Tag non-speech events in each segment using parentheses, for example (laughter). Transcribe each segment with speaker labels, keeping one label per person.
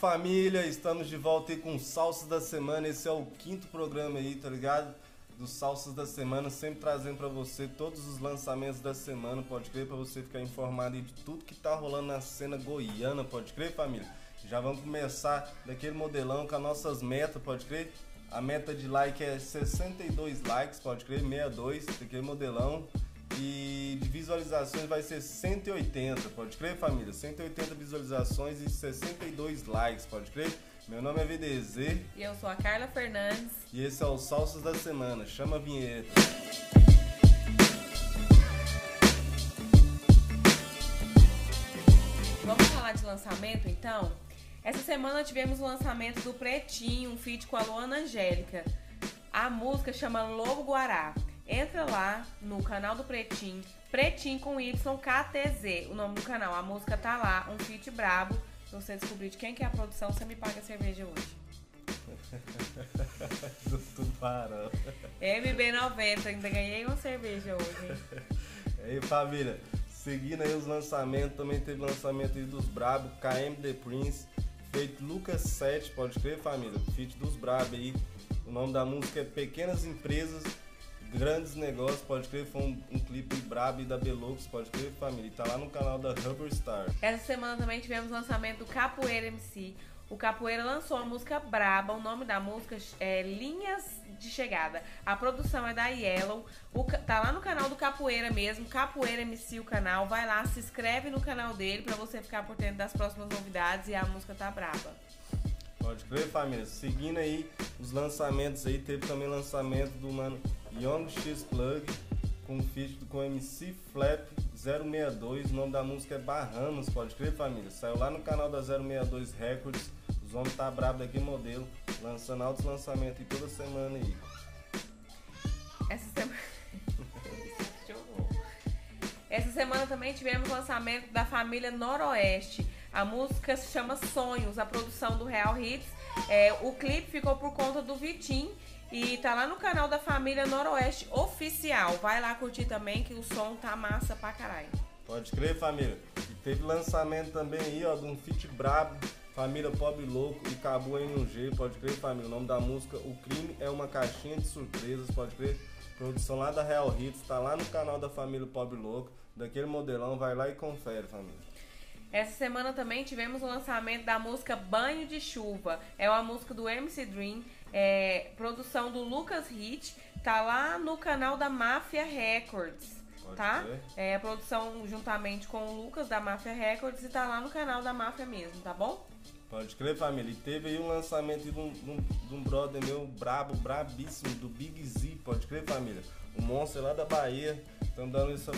Speaker 1: família, estamos de volta aí com Salsas da Semana. Esse é o quinto programa aí, tá ligado? Dos Salsas da Semana, sempre trazendo para você todos os lançamentos da semana, pode crer, para você ficar informado aí de tudo que tá rolando na cena goiana, pode crer, família? Já vamos começar daquele modelão com as nossas metas, pode crer? A meta de like é 62 likes, pode crer, 62, daquele modelão. E de visualizações vai ser 180, pode crer, família? 180 visualizações e 62 likes, pode crer? Meu nome é VDZ.
Speaker 2: E eu sou a Carla Fernandes.
Speaker 1: E esse é o Salsas da Semana. Chama a vinheta.
Speaker 2: Vamos falar de lançamento então? Essa semana tivemos o lançamento do Pretinho, um feat com a Luana Angélica. A música chama Lobo Guará. Entra lá no canal do Pretinho, Pretinho com YKTZ, o nome do canal. A música tá lá, um feat brabo. Se você descobrir de quem que é a produção, você me paga a cerveja hoje.
Speaker 1: Tudo parou.
Speaker 2: MB90, ainda ganhei uma cerveja hoje.
Speaker 1: E aí, (laughs) família, seguindo aí os lançamentos, também teve lançamento aí dos Brabo, KM The Prince, feito Lucas 7, pode crer, família? Feat dos Brabo aí. O nome da música é Pequenas Empresas grandes negócios, pode crer, foi um, um clipe brabo da Belux, pode crer, família. E tá lá no canal da Rubber Star.
Speaker 2: Essa semana também tivemos o lançamento do Capoeira MC. O Capoeira lançou a música Braba, o nome da música é Linhas de Chegada. A produção é da Yellow, o, tá lá no canal do Capoeira mesmo, Capoeira MC o canal. Vai lá, se inscreve no canal dele pra você ficar por dentro das próximas novidades e a música tá braba.
Speaker 1: Pode crer, família. Seguindo aí os lançamentos aí, teve também lançamento do mano Young X Plug com feat com MC Flap 062. O nome da música é Barranos, pode crer, família. Saiu lá no canal da 062 Records. Os homens tá brabo daqui modelo, lançando altos lançamentos toda semana aí.
Speaker 2: Essa semana. (laughs) Essa semana também tivemos o lançamento da família Noroeste. A música se chama Sonhos, a produção do Real Hits. É, o clipe ficou por conta do Vitim e tá lá no canal da família Noroeste Oficial. Vai lá curtir também que o som tá massa pra caralho.
Speaker 1: Pode crer, família. E teve lançamento também aí, ó, de um feat brabo. Família Pobre Louco e Cabo em um G, pode crer, família. O nome da música, O Crime é uma Caixinha de Surpresas, pode crer. Produção lá da Real Hits, tá lá no canal da família Pobre Louco. Daquele modelão, vai lá e confere, família.
Speaker 2: Essa semana também tivemos o lançamento da música Banho de Chuva. É uma música do MC Dream, é, produção do Lucas Hit. Tá lá no canal da Máfia Records.
Speaker 1: Pode
Speaker 2: tá? É a produção juntamente com o Lucas da Máfia Records e tá lá no canal da Máfia mesmo, tá bom?
Speaker 1: Pode crer, família. E teve aí um lançamento de um, de um- de um brother meu brabo, brabíssimo, do Big Z, pode crer, família. O monstro é lá da Bahia. Estão dando esse,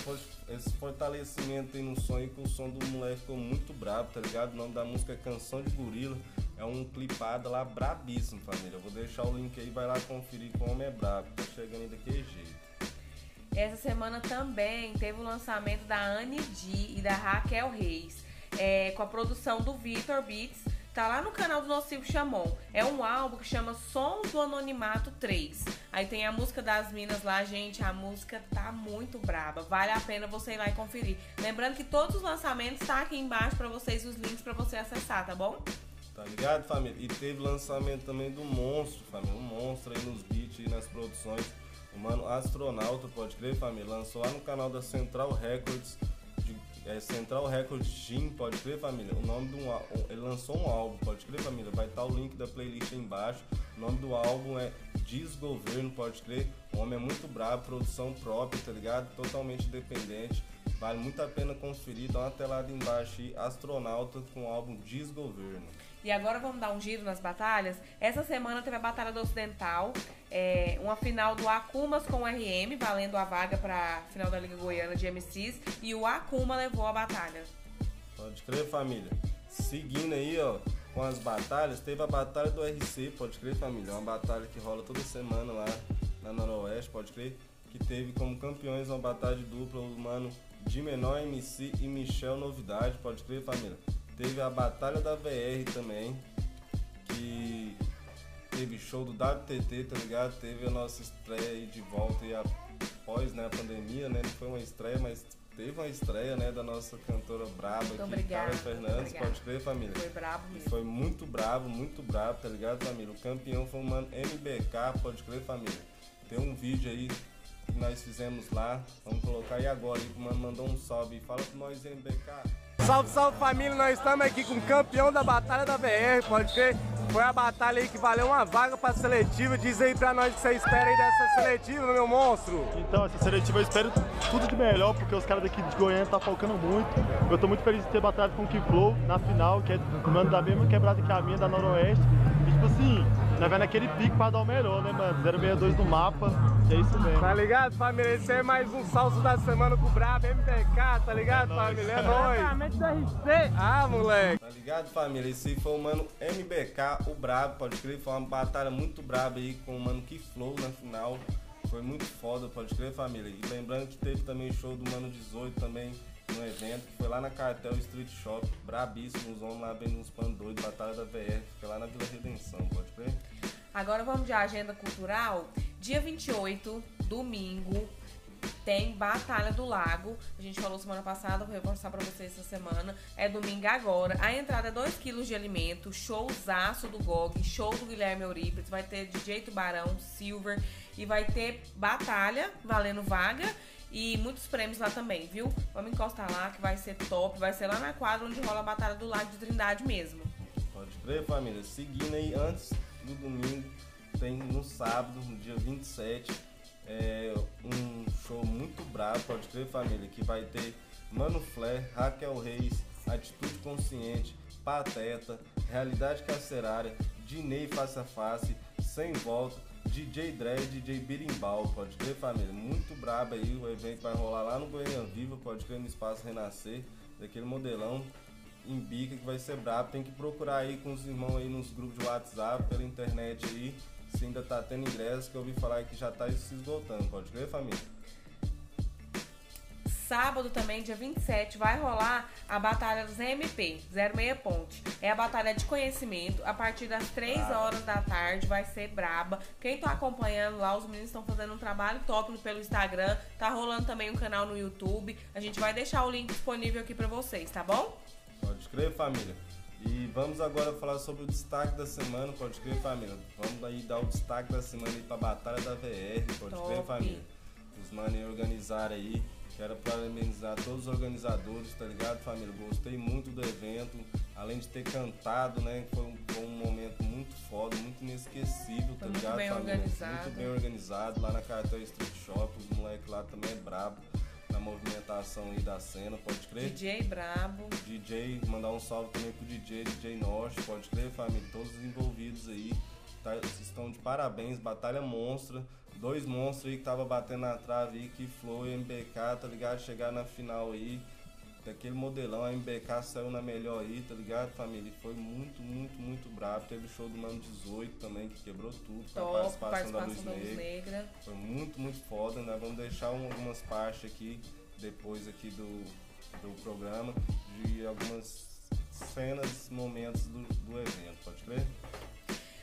Speaker 1: esse fortalecimento aí no som aí, que o som do moleque ficou muito brabo, tá ligado? O nome da música é Canção de Gorila. É um clipado lá brabíssimo, família. Eu vou deixar o link aí, vai lá conferir como o homem é brabo. Tá chegando aí daquele jeito.
Speaker 2: Essa semana também teve o lançamento da Anne D e da Raquel Reis, é, com a produção do Vitor Beats. Tá lá no canal do Nocivo Chamon. É um álbum que chama Sons do Anonimato 3. Aí tem a música das minas lá, gente. A música tá muito braba. Vale a pena você ir lá e conferir. Lembrando que todos os lançamentos tá aqui embaixo pra vocês, os links pra você acessar, tá bom?
Speaker 1: Tá ligado, família? E teve lançamento também do Monstro, família. Um monstro aí nos beats e nas produções. O mano Astronauta, pode crer, família. Lançou lá no canal da Central Records. de- é, Central Records Jim, pode crer, família. O nome do ál- ele lançou um álbum, pode crer, família. Vai estar o link da playlist aí embaixo. O nome do álbum é Desgoverno, pode crer. O homem é muito brabo, produção própria, tá ligado? Totalmente independente. Vale muito a pena conferir. Dá uma telada embaixo aí. Astronauta com o álbum Desgoverno.
Speaker 2: E agora vamos dar um giro nas batalhas. Essa semana teve a Batalha do Ocidental, é, uma final do Akumas com o RM, valendo a vaga para final da Liga Goiana de MCs. E o Akuma levou a batalha.
Speaker 1: Pode crer, família. Seguindo aí, ó, com as batalhas, teve a batalha do RC, pode crer, família. Uma batalha que rola toda semana lá na Noroeste, pode crer. Que teve como campeões uma batalha dupla, o mano de menor MC e Michel Novidade, pode crer, família. Teve a batalha da VR também, que teve show do WTT, tá ligado? Teve a nossa estreia aí de volta aí após né, a pandemia, né? Não foi uma estreia, mas teve uma estreia, né, da nossa cantora braba
Speaker 2: Muito
Speaker 1: aqui,
Speaker 2: obrigada,
Speaker 1: Carla Fernandes,
Speaker 2: obrigada.
Speaker 1: pode crer, família?
Speaker 2: Foi brabo mesmo.
Speaker 1: foi muito brabo, muito brabo, tá ligado, família? O campeão foi o mano MBK, pode crer, família? Tem um vídeo aí que nós fizemos lá, vamos colocar aí agora, aí, o mano mandou um salve, fala com nós, MBK. Salve, salve família, nós estamos aqui com o campeão da Batalha da VR, pode crer? Foi a batalha aí que valeu uma vaga pra seletiva, diz aí pra nós o que você espera aí dessa seletiva, meu monstro.
Speaker 3: Então, essa seletiva eu espero tudo de melhor, porque os caras daqui de Goiânia tá focando muito. Eu tô muito feliz de ter batalhado com o Kiflow na final, que é mano da mesma quebrada que a minha, da Noroeste. E tipo assim, nós vai naquele pique pra dar o melhor, né, mano? 062 no mapa, que é isso mesmo.
Speaker 1: Tá ligado, família? Esse é mais um salso da semana com o Brabo MBK, tá ligado,
Speaker 3: É nóis.
Speaker 1: família? É (laughs) nóis.
Speaker 4: RC.
Speaker 1: Ah, moleque. Tá ligado, família? Esse foi o mano MBK, o Brabo, pode crer. Foi uma batalha muito braba aí com o mano Kiflow na final. Foi muito foda, pode crer, família. E lembrando que teve também o show do Mano 18 também no evento, que foi lá na Cartel Street Shop, brabíssimo, os homens lá vendo uns panos doidos, Batalha da VR, fica lá na Vila Redenção, pode crer?
Speaker 2: Agora vamos de agenda cultural. Dia 28, domingo, tem Batalha do Lago. A gente falou semana passada, vou reforçar pra vocês essa semana. É domingo agora. A entrada é 2 kg de alimento, showzaço do GOG, show do Guilherme Eurípides, vai ter DJ Tubarão, Silver e vai ter batalha valendo vaga. E muitos prêmios lá também, viu? Vamos encostar lá que vai ser top. Vai ser lá na quadra onde rola a Batalha do Lago de Trindade mesmo.
Speaker 1: Pode crer, família. Seguindo aí, antes do domingo, tem no sábado, no dia 27, é, um show muito brabo, pode crer, família, que vai ter Mano Flair, Raquel Reis, Atitude Consciente, Pateta, Realidade Carcerária, Dinei Face a Face, Sem Volta, DJ Dredd, DJ Birimbau, pode crer, família. Muito brabo aí, o evento vai rolar lá no Goiânia Viva, pode crer, no Espaço Renascer, daquele modelão em bica que vai ser brabo. Tem que procurar aí com os irmãos aí nos grupos de WhatsApp, pela internet aí, se ainda tá tendo ingresso, que eu ouvi falar que já tá se esgotando, pode crer, família?
Speaker 2: Sábado também, dia 27, vai rolar a Batalha dos MP, 06 Ponte. É a batalha de conhecimento. A partir das 3
Speaker 1: Braba.
Speaker 2: horas da tarde vai ser braba. Quem tá acompanhando lá, os meninos estão fazendo um trabalho top pelo Instagram. Tá rolando também um canal no YouTube. A gente vai deixar o link disponível aqui pra vocês, tá bom?
Speaker 1: Pode crer, família. E vamos agora falar sobre o destaque da semana, pode crer, família. Vamos aí dar o destaque da semana aí pra Batalha da VR, pode crer,
Speaker 2: Top.
Speaker 1: família. Os manos organizaram aí. Quero parabenizar todos os organizadores, tá ligado, família? Gostei muito do evento. Além de ter cantado, né? Foi um, foi um momento muito foda, muito inesquecível, tá
Speaker 2: Foi muito
Speaker 1: ligado,
Speaker 2: bem
Speaker 1: família?
Speaker 2: organizado.
Speaker 1: Muito bem organizado. Lá na Cartel Street Shop, os moleques lá também é brabo na movimentação aí da cena, pode crer?
Speaker 2: DJ Brabo.
Speaker 1: DJ, mandar um salve também pro DJ, DJ Norte, pode crer, família, todos os envolvidos aí, tá, vocês estão de parabéns, batalha monstra, dois monstros aí que tava batendo na trave aí, que Flow e MBK, tá ligado? Chegar na final aí, daquele modelão, a MBK saiu na melhor aí, tá ligado, família? Foi muito, muito, muito brabo, teve o show do Mano 18 também, que quebrou tudo, com a participação,
Speaker 2: participação
Speaker 1: da Luz
Speaker 2: da Luz
Speaker 1: Negra.
Speaker 2: Negra.
Speaker 1: Foi muito, muito foda, né? Vamos deixar um- algumas partes aqui, depois aqui do, do programa, de algumas cenas, momentos do, do evento, pode crer?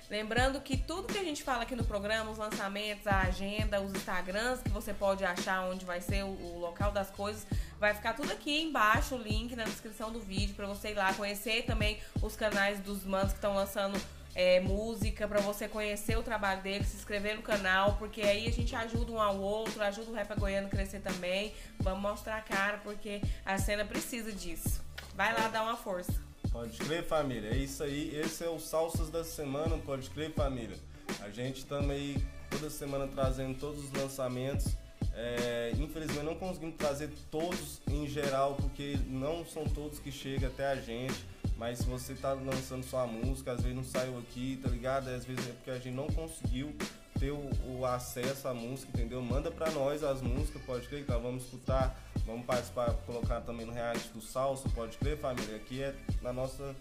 Speaker 2: Lembrando que tudo que a gente fala aqui no programa, os lançamentos, a agenda, os Instagrams que você pode achar onde vai ser o, o local das coisas, vai ficar tudo aqui embaixo, o link na descrição do vídeo pra você ir lá conhecer também os canais dos manos que estão lançando é, música, pra você conhecer o trabalho deles, se inscrever no canal, porque aí a gente ajuda um ao outro, ajuda o rap goiano a crescer também. Vamos mostrar a cara, porque a cena precisa disso. Vai lá dar uma força.
Speaker 1: Pode crer, família. É isso aí. Esse é o Salsas da Semana, pode crer, família. A gente também toda semana trazendo todos os lançamentos. É, infelizmente não conseguimos trazer todos em geral, porque não são todos que chegam até a gente. Mas se você tá lançando sua música, às vezes não saiu aqui, tá ligado? Às vezes é porque a gente não conseguiu ter o, o acesso à música, entendeu? Manda pra nós as músicas, pode crer, que nós vamos escutar, vamos participar, colocar também no reality do Salsa, pode crer, família? Aqui é na nossa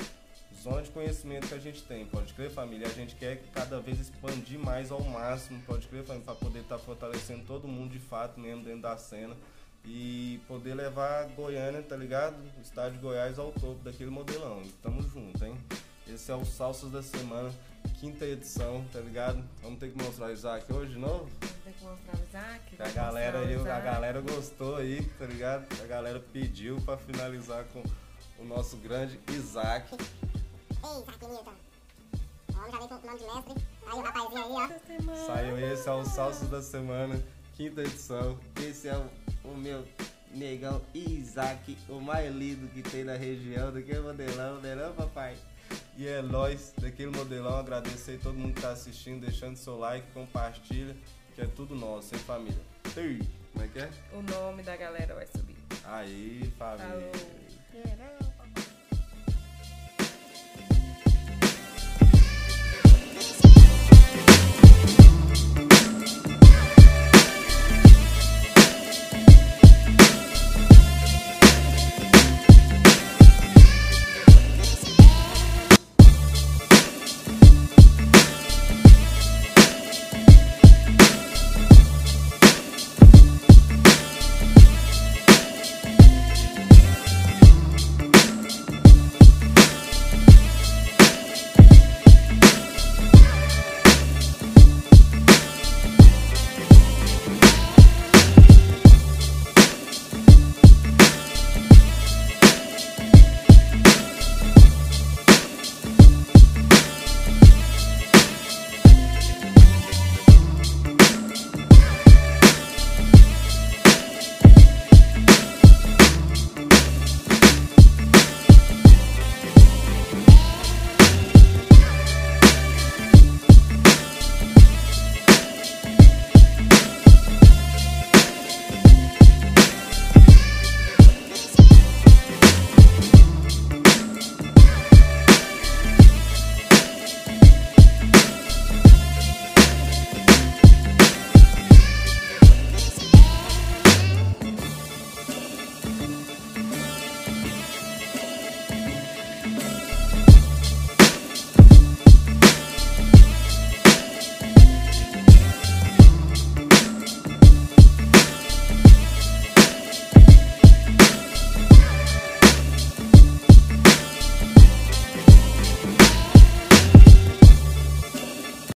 Speaker 1: zona de conhecimento que a gente tem, pode crer, família? A gente quer cada vez expandir mais ao máximo, pode crer, família? Pra poder estar fortalecendo todo mundo de fato mesmo dentro da cena e poder levar Goiânia, tá ligado? O estado de Goiás ao topo daquele modelão. E tamo junto, hein? Esse é o Salsas da Semana, quinta edição, tá ligado? Vamos ter que mostrar o Isaac hoje de novo?
Speaker 2: Que.
Speaker 1: A
Speaker 2: vou
Speaker 1: galera, aí, a galera gostou aí, tá ligado? A galera pediu pra finalizar com o nosso grande Isaac.
Speaker 4: Ei, Isaac Newton. O homem já veio com o nome de mestre. Aí o rapazinho aí, ó.
Speaker 1: Saiu esse, é o Salsos da Semana, quinta edição. Esse é o, o meu negão Isaac, o mais lindo que tem na região, daquele modelão, modelão, papai? E é nóis, daquele modelão. Agradecer aí todo mundo que tá assistindo, deixando seu like, compartilha, que é tudo nosso, hein, família? Ei, Como é que é?
Speaker 2: O nome da galera vai subir.
Speaker 1: Aí, família.